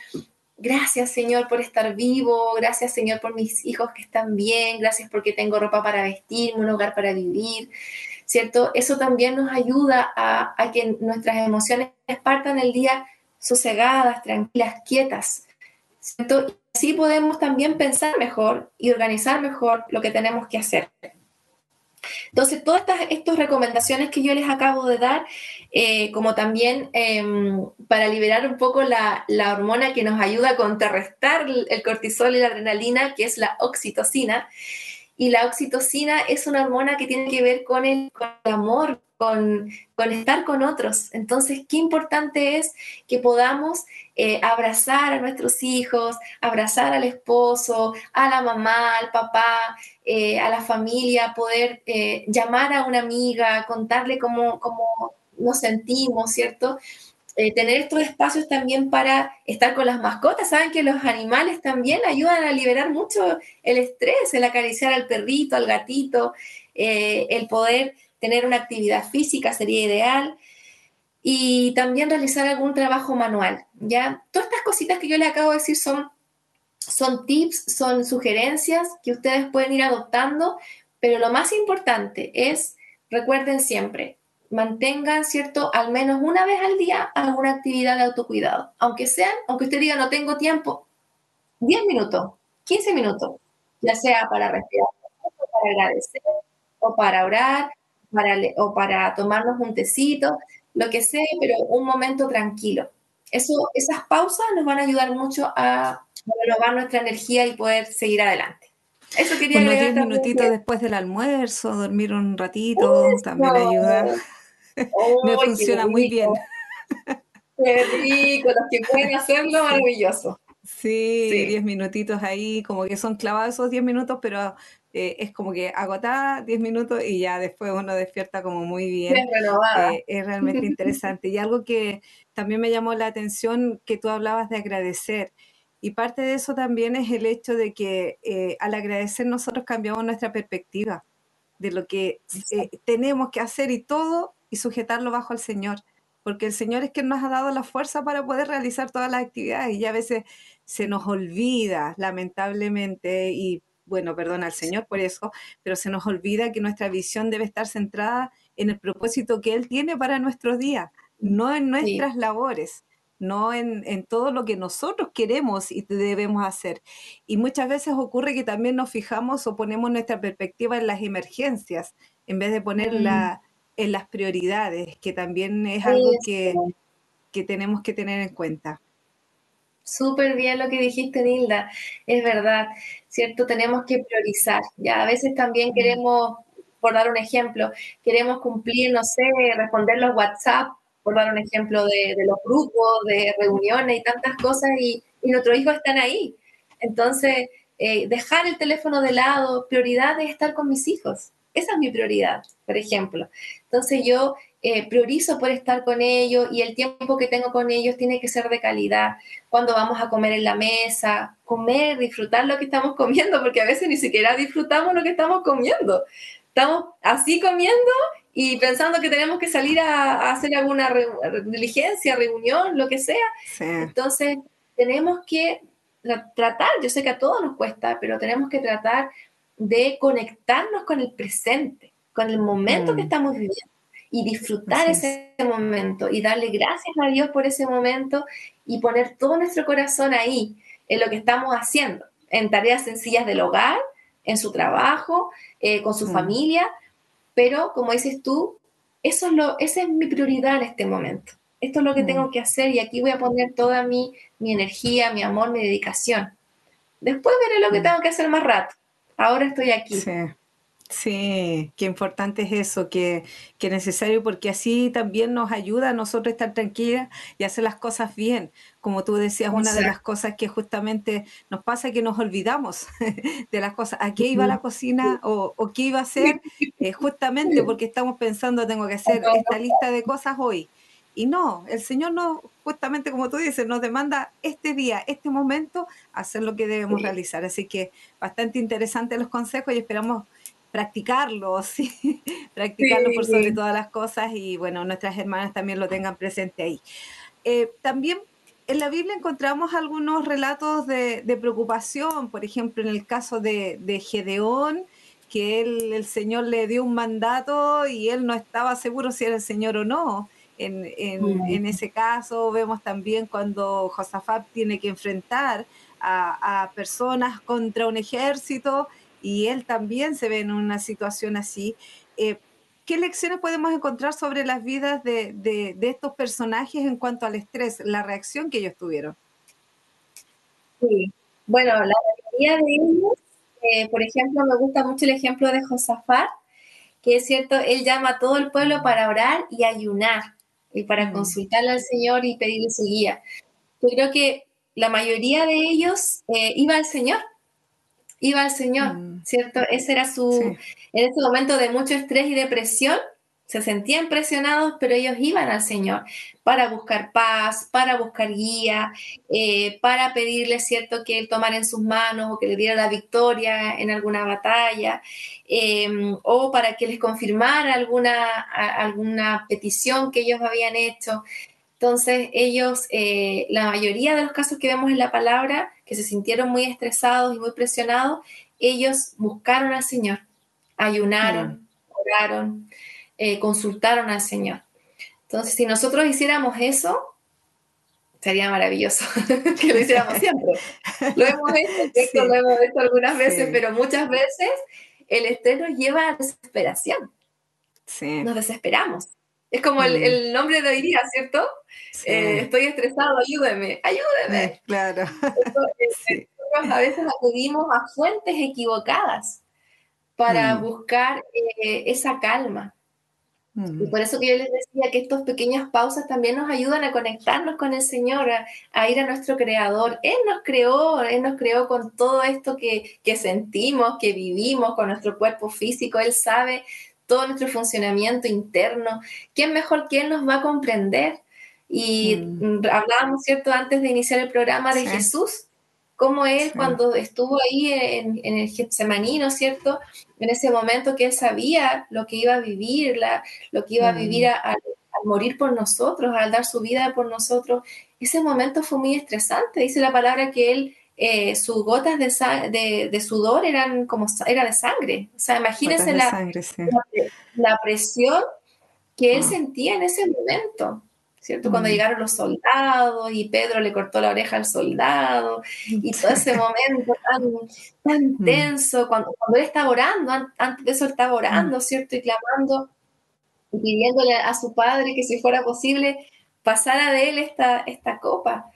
Gracias Señor por estar vivo, gracias Señor por mis hijos que están bien, gracias porque tengo ropa para vestirme, un hogar para vivir, ¿cierto? Eso también nos ayuda a, a que nuestras emociones partan el día sosegadas, tranquilas, quietas. ¿cierto? así podemos también pensar mejor y organizar mejor lo que tenemos que hacer. Entonces, todas estas, recomendaciones que yo les acabo de dar, eh, como también em, para liberar un poco la, hormona que nos ayuda a contrarrestar el cortisol y la adrenalina, que es la oxitocina. Y la oxitocina es una hormona que tiene que ver con el amor, con, estar con otros. Entonces, qué importante es que podamos eh, abrazar a nuestros hijos, abrazar al esposo, a la mamá, al papá, eh, a la familia, poder eh, llamar a una amiga, contarle cómo, cómo nos sentimos, ¿cierto? tener estos espacios también para estar con las mascotas. Saben que los animales también ayudan a liberar mucho el estrés, el acariciar al perrito, al gatito, el poder tener una actividad física sería ideal y también realizar algún trabajo manual, ¿ya? Todas estas cositas que yo le acabo de decir son, son tips, son sugerencias que ustedes pueden ir adoptando, pero lo más importante es, recuerden siempre, mantengan, ¿cierto? Al menos una vez al día alguna actividad de autocuidado, aunque sean, aunque usted diga no tengo tiempo, 10 minutos, 15 minutos, ya sea para respirar, para agradecer, o para orar, para, o para tomarnos un tecito, lo que sea, pero un momento tranquilo. Eso, esas pausas nos van a ayudar mucho a renovar nuestra energía y poder seguir adelante. Eso quería Unos 10 minutitos después del almuerzo, dormir un ratito, también ayuda. [LAUGHS] Me funciona muy bien. Qué rico, los que pueden hacerlo, maravilloso. Sí, 10 minutitos ahí, como que son clavados esos 10 minutos, pero eh, es como que agotada 10 minutos y ya después uno despierta como muy bien. Eh, es realmente [LAUGHS] interesante. Y algo que también me llamó la atención, que tú hablabas de agradecer. Y parte de eso también es el hecho de que eh, al agradecer nosotros cambiamos nuestra perspectiva de lo que tenemos que hacer y todo y sujetarlo bajo al Señor porque el Señor es quien nos ha dado la fuerza para poder realizar todas las actividades y ya a veces se nos olvida, lamentablemente, y bueno, perdona al Señor por eso, pero se nos olvida que nuestra visión debe estar centrada en el propósito que Él tiene para nuestros días, no en nuestras labores no en, en, todo lo que nosotros queremos y debemos hacer. Y muchas veces ocurre que también nos fijamos o ponemos nuestra perspectiva en las emergencias, en vez de ponerla en las prioridades, que también es algo que, que tenemos que tener en cuenta. Súper bien lo que dijiste, Nilda. Es verdad, ¿cierto? Tenemos que priorizar. Ya a veces también queremos, por dar un ejemplo, queremos cumplir, no sé, responder los WhatsApp, por dar un ejemplo de, los grupos, de reuniones y tantas cosas, y, y nuestros hijos están ahí. Entonces, eh, dejar el teléfono de lado, prioridad es estar con mis hijos. Esa es mi prioridad, por ejemplo. Entonces yo eh, priorizo por estar con ellos y el tiempo que tengo con ellos tiene que ser de calidad. Cuando vamos a comer en la mesa, comer, disfrutar lo que estamos comiendo, porque a veces ni siquiera disfrutamos lo que estamos comiendo. Estamos así comiendo y pensando que tenemos que salir a, hacer alguna diligencia, reunión, lo que sea. Entonces tenemos que tratar, yo sé que a todos nos cuesta, pero tenemos que tratar de conectarnos con el presente, con el momento que mm. estamos viviendo y disfrutar ese momento y darle gracias a Dios por ese momento y poner todo nuestro corazón ahí, en lo que estamos haciendo, en tareas sencillas del hogar, en su trabajo, eh, con su mm. familia, pero como dices tú, eso es lo, esa es mi prioridad en este momento. Esto es lo que mm. tengo que hacer y aquí voy a poner toda mi, mi energía, mi amor, mi dedicación. Después veré lo que tengo que hacer más rato ahora estoy aquí. Sí. Sí, qué importante es eso, que, que necesario, porque así también nos ayuda a nosotros a estar tranquilas y hacer las cosas bien. Como tú decías, una de las cosas que justamente nos pasa es que nos olvidamos [LAUGHS] de las cosas. ¿A qué iba la cocina o, o qué iba a hacer? Eh, justamente porque estamos pensando, tengo que hacer esta lista de cosas hoy. Y no, el Señor no, justamente como tú dices, nos demanda este día, este momento, hacer lo que debemos realizar. Así que bastante interesante los consejos y esperamos practicarlos, [LAUGHS] ¿sí? practicarlos por sobre todas las cosas y bueno, nuestras hermanas también lo tengan presente ahí. Eh, también en la Biblia encontramos algunos relatos de, preocupación, por ejemplo, en el caso de, de Gedeón, que él, el Señor le dio un mandato y él no estaba seguro si era el Señor o no. En, en, ese caso vemos también cuando Josafat tiene que enfrentar a, personas contra un ejército y él también se ve en una situación así. Eh, ¿Qué lecciones podemos encontrar sobre las vidas de, de, estos personajes en cuanto al estrés, la reacción que ellos tuvieron? Sí, bueno, la mayoría de ellos, eh, por ejemplo, me gusta mucho el ejemplo de Josafat, que es cierto, él llama a todo el pueblo para orar y ayunar y para mm. consultarle al Señor y pedirle su guía. Yo creo que la mayoría de ellos eh, iba al Señor, iba al Señor, mm. ¿cierto? Ese era su, en ese momento de mucho estrés y depresión, se sentían presionados, pero ellos iban al Señor para buscar paz, para buscar guía, eh, para pedirle, ¿cierto?, que Él tomara en sus manos o que le diera la victoria en alguna batalla, em, o para que les confirmara alguna, alguna petición que ellos habían hecho. Entonces, ellos, eh, la mayoría de los casos que vemos en la palabra, que se sintieron muy estresados y muy presionados, ellos buscaron al Señor, ayunaron, oraron. Eh, consultaron al Señor. Entonces, si nosotros hiciéramos eso, Sería maravilloso [LAUGHS] que lo hiciéramos [LAUGHS] siempre. Lo hemos hecho, lo hemos hecho algunas veces, pero muchas veces el estrés nos lleva a desesperación. Nos desesperamos. Es como el, mm. nombre de hoy día, ¿cierto? Eh, estoy estresado, ayúdeme, ayúdeme. Eh, claro. Eh, [LAUGHS] a veces acudimos a fuentes equivocadas para mm. buscar esa calma. Y mm. por eso que yo les decía que estas pequeñas pausas también nos ayudan a conectarnos con el Señor, a, ir a nuestro Creador. Él nos creó, Él nos creó con todo esto que, que sentimos, que vivimos, con nuestro cuerpo físico. Él sabe todo nuestro funcionamiento interno. ¿Quién mejor que Él nos va a comprender? Y mm. hablábamos, ¿cierto?, antes de iniciar el programa de Jesús, cómo Él cuando estuvo ahí en, el Getsemaní, ¿no es cierto?, en ese momento que Él sabía lo que iba a vivir, la, lo que iba a vivir mm. al morir por nosotros, al dar su vida por nosotros, ese momento fue muy estresante. Dice la palabra que Él eh, sus gotas de, de, sudor eran como era de sangre. O sea, imagínense la, la, presión que él ah. sentía en ese momento. ¿Cierto? Cuando mm. llegaron los soldados y Pedro le cortó la oreja al soldado y todo ese momento tan, tan mm. tenso, cuando, cuando, él estaba orando, antes de eso él estaba orando, mm. ¿cierto? Y clamando y pidiéndole a su padre que si fuera posible pasara de él esta, esta copa.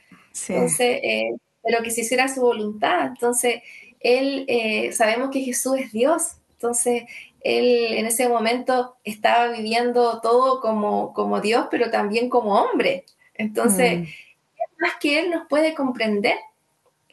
Entonces, eh, pero que se hiciera su voluntad. Entonces, él, eh, sabemos que Jesús es Dios, entonces él en ese momento estaba viviendo todo como, como Dios, pero también como hombre. Entonces, mm. es más que Él nos puede comprender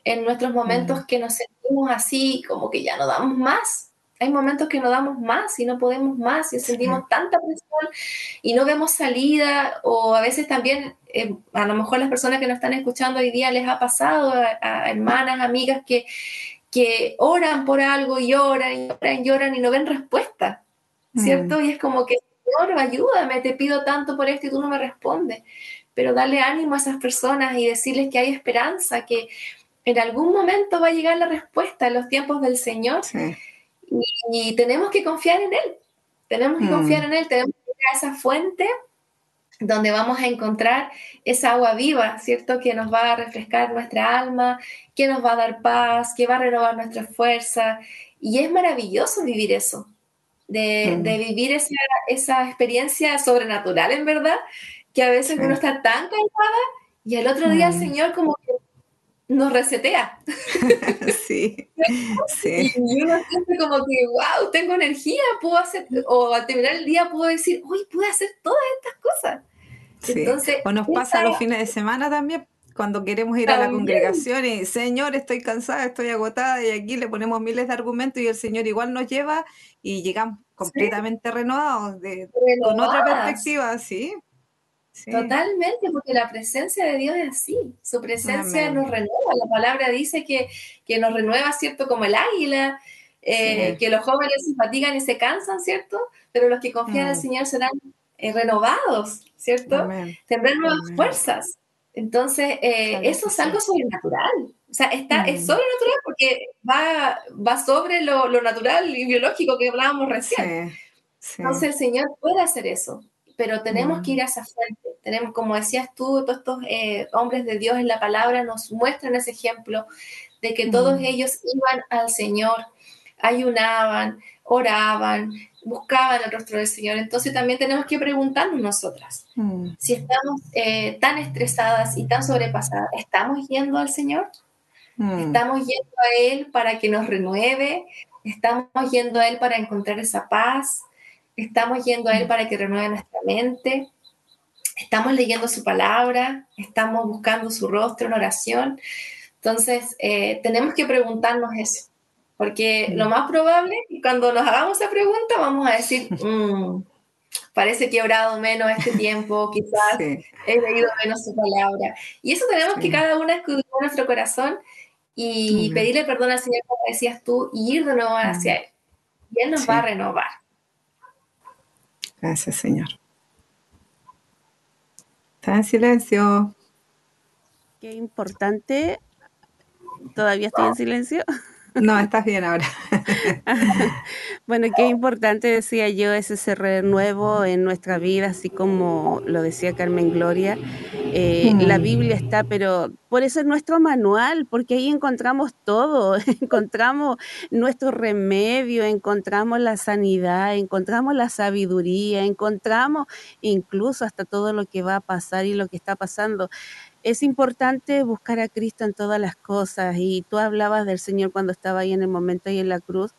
en nuestros momentos mm. que nos sentimos así, como que ya no damos más, hay momentos que no damos más y no podemos más y sentimos tanta presión y no vemos salida o a veces también eh, a lo mejor las personas que nos están escuchando hoy día les ha pasado a, hermanas, amigas que, que oran por algo y lloran y lloran y lloran y no ven respuesta, ¿cierto? Mm. Y es como que, Señor, ayúdame, te pido tanto por esto y tú no me respondes. Pero darle ánimo a esas personas y decirles que hay esperanza, que en algún momento va a llegar la respuesta en los tiempos del Señor. Sí y, tenemos que confiar en Él, tenemos que mm. confiar en Él, tenemos que ir a esa fuente donde vamos a encontrar esa agua viva, ¿cierto? Que nos va a refrescar nuestra alma, que nos va a dar paz, que va a renovar nuestra fuerza. Y es maravilloso vivir eso, de, mm. vivir esa, esa, experiencia sobrenatural, en verdad, que a veces uno está tan cansada y el otro día el mm. Señor como que nos resetea. [LAUGHS] sí, sí. Y uno siente como que, wow, tengo energía, puedo hacer, o al terminar el día puedo decir, uy, pude hacer todas estas cosas. Entonces, o nos pasa los fines de semana también, cuando queremos ir a la congregación y, Señor, estoy cansada, estoy agotada, y aquí le ponemos miles de argumentos y el Señor igual nos lleva y llegamos completamente renovados, de, con otra perspectiva, sí. Totalmente, porque la presencia de Dios es así, su presencia nos renueva, la palabra dice que, nos renueva, ¿cierto? Como el águila, eh, que los jóvenes se fatigan y se cansan, ¿cierto? Pero los que confían en el mm. Señor serán eh, renovados, ¿cierto? Tendrán nuevas fuerzas. Entonces, eh, eso es algo sobrenatural. O sea, está, es mm. sobrenatural porque va, va sobre lo, natural y biológico que hablábamos recién. Entonces, el Señor puede hacer eso pero tenemos que ir a esa fuente. Tenemos, como decías tú, todos estos eh, hombres de Dios en la palabra nos muestran ese ejemplo de que todos ellos iban al Señor, ayunaban, oraban, buscaban el rostro del Señor. Entonces también tenemos que preguntarnos nosotras, mm. si estamos eh, tan estresadas y tan sobrepasadas, ¿estamos yendo al Señor? Mm. ¿Estamos yendo a Él para que nos renueve? ¿Estamos yendo a Él para encontrar esa paz? Estamos yendo a Él para que renueve nuestra mente, estamos leyendo su palabra, estamos buscando su rostro en oración. Entonces, eh, tenemos que preguntarnos eso, porque lo más probable, cuando nos hagamos esa pregunta, vamos a decir, [LAUGHS] mm, parece que he orado menos este tiempo, [LAUGHS] quizás he leído menos su palabra. Y eso tenemos que cada una escudriñar nuestro corazón y pedirle perdón al Señor, como decías tú, y ir de nuevo hacia Él. Y Él nos va a renovar. Gracias, Señor. Está en silencio. Qué importante. ¿Todavía estoy en silencio? No, estás bien ahora. [LAUGHS] bueno, qué importante decía yo es ese renuevo en nuestra vida, así como lo decía Carmen Gloria. Eh, la mm. Biblia está, pero por eso es nuestro manual, porque ahí encontramos todo, [LAUGHS] encontramos nuestro remedio, encontramos la sanidad, encontramos la sabiduría, encontramos incluso hasta todo lo que va a pasar y lo que está pasando es importante buscar a Cristo en todas las cosas y tú hablabas del Señor cuando estaba ahí en el momento ahí en la cruz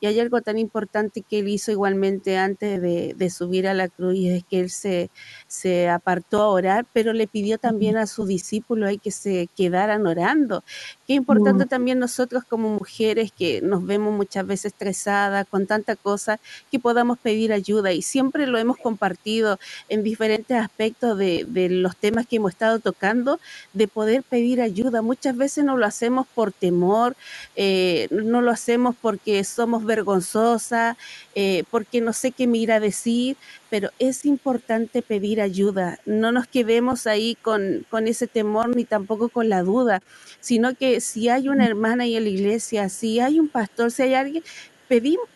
y hay algo tan importante que él hizo igualmente antes de, subir a la cruz y es que él se, se apartó a orar, pero le pidió también a sus discípulos que se quedaran orando. Qué importante también nosotros como mujeres que nos vemos muchas veces estresadas con tanta cosa, que podamos pedir ayuda y siempre lo hemos compartido en diferentes aspectos de, de los temas que hemos estado tocando, de poder pedir ayuda. Muchas veces no lo hacemos por temor, eh, no lo hacemos porque somos vergonzosa, eh, porque no sé qué me irá a decir, pero es importante pedir ayuda. No nos quedemos ahí con, con ese temor ni tampoco con la duda, sino que si hay una hermana ahí en la iglesia, si hay un pastor, si hay alguien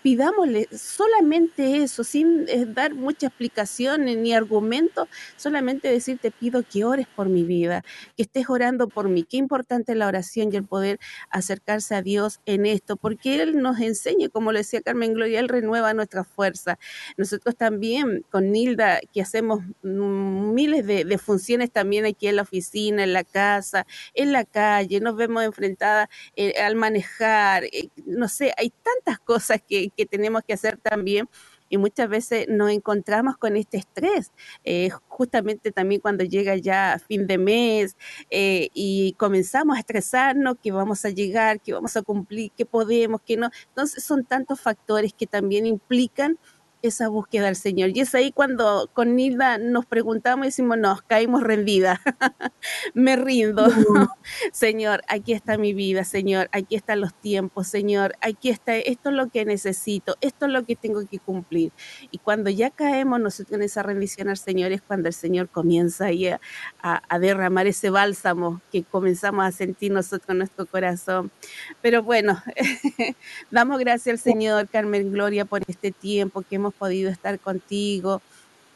pidámosle solamente eso, sin eh, dar mucha explicación ni argumento, solamente decir te pido que ores por mi vida, que estés orando por mí. Qué importante la oración y el poder acercarse a Dios en esto, porque Él nos enseña, como le decía Carmen Gloria, Él renueva nuestra fuerza. Nosotros también con Nilda, que hacemos miles de, de funciones también aquí en la oficina, en la casa, en la calle, nos vemos enfrentadas eh, al manejar, eh, no sé, hay tantas cosas que, tenemos que hacer también y muchas veces nos encontramos con este estrés, eh, justamente también cuando llega ya fin de mes eh, y comenzamos a estresarnos que vamos a llegar, que vamos a cumplir, que podemos, que no. Entonces son tantos factores que también implican esa búsqueda del Señor. Y es ahí cuando con Nilda nos preguntamos y decimos, nos caímos rendidas, [LAUGHS] me rindo. [LAUGHS] Señor, aquí está mi vida, Señor, aquí están los tiempos, Señor, aquí está, esto es lo que necesito, esto es lo que tengo que cumplir. Y cuando ya caemos nosotros en esa rendición al Señor es cuando el Señor comienza ahí a, a derramar ese bálsamo que comenzamos a sentir nosotros en nuestro corazón. Pero bueno, [LAUGHS] damos gracias al Señor, Carmen Gloria, por este tiempo que hemos podido estar contigo,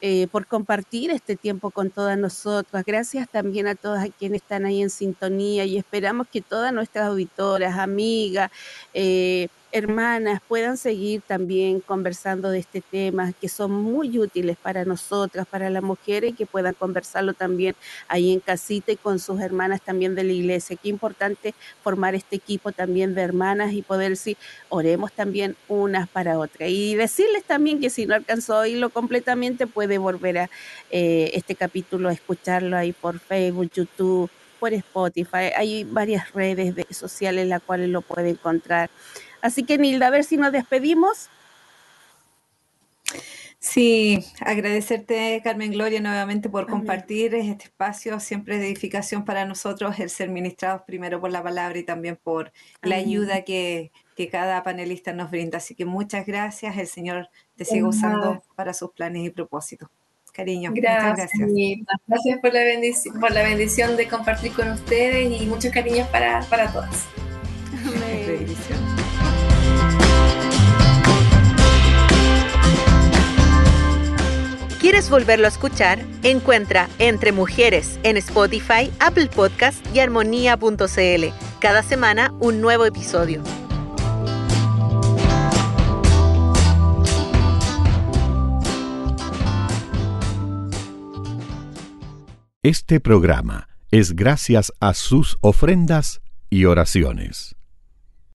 eh, por compartir este tiempo con todas nosotras. Gracias también a todas quienes están ahí en sintonía y esperamos que todas nuestras auditoras, amigas, eh, hermanas puedan seguir también conversando de este tema, que son muy útiles para nosotras, para las mujeres, y que puedan conversarlo también ahí en casita y con sus hermanas también de la iglesia. Qué importante formar este equipo también de hermanas y poder decir, oremos también unas para otras. Y decirles también que si no alcanzó a oírlo completamente, puede volver a eh, este capítulo a escucharlo ahí por Facebook, YouTube por Spotify. Hay varias redes sociales en las cuales lo puede encontrar. Así que Nilda, a ver si nos despedimos. Sí, agradecerte, Carmen Gloria, nuevamente por compartir este espacio, siempre de edificación para nosotros, el ser ministrados primero por la palabra y también por la ayuda que, cada panelista nos brinda. Así que muchas gracias, el Señor te sigue usando para sus planes y propósitos. Cariño, gracias. Gracias, gracias por, la bendición, por la bendición de compartir con ustedes y muchos cariños para, para todas. ¿Quieres volverlo a escuchar? Encuentra Entre Mujeres en Spotify, Apple Podcast y armonía.cl. Cada semana un nuevo episodio. Este programa es gracias a sus ofrendas y oraciones.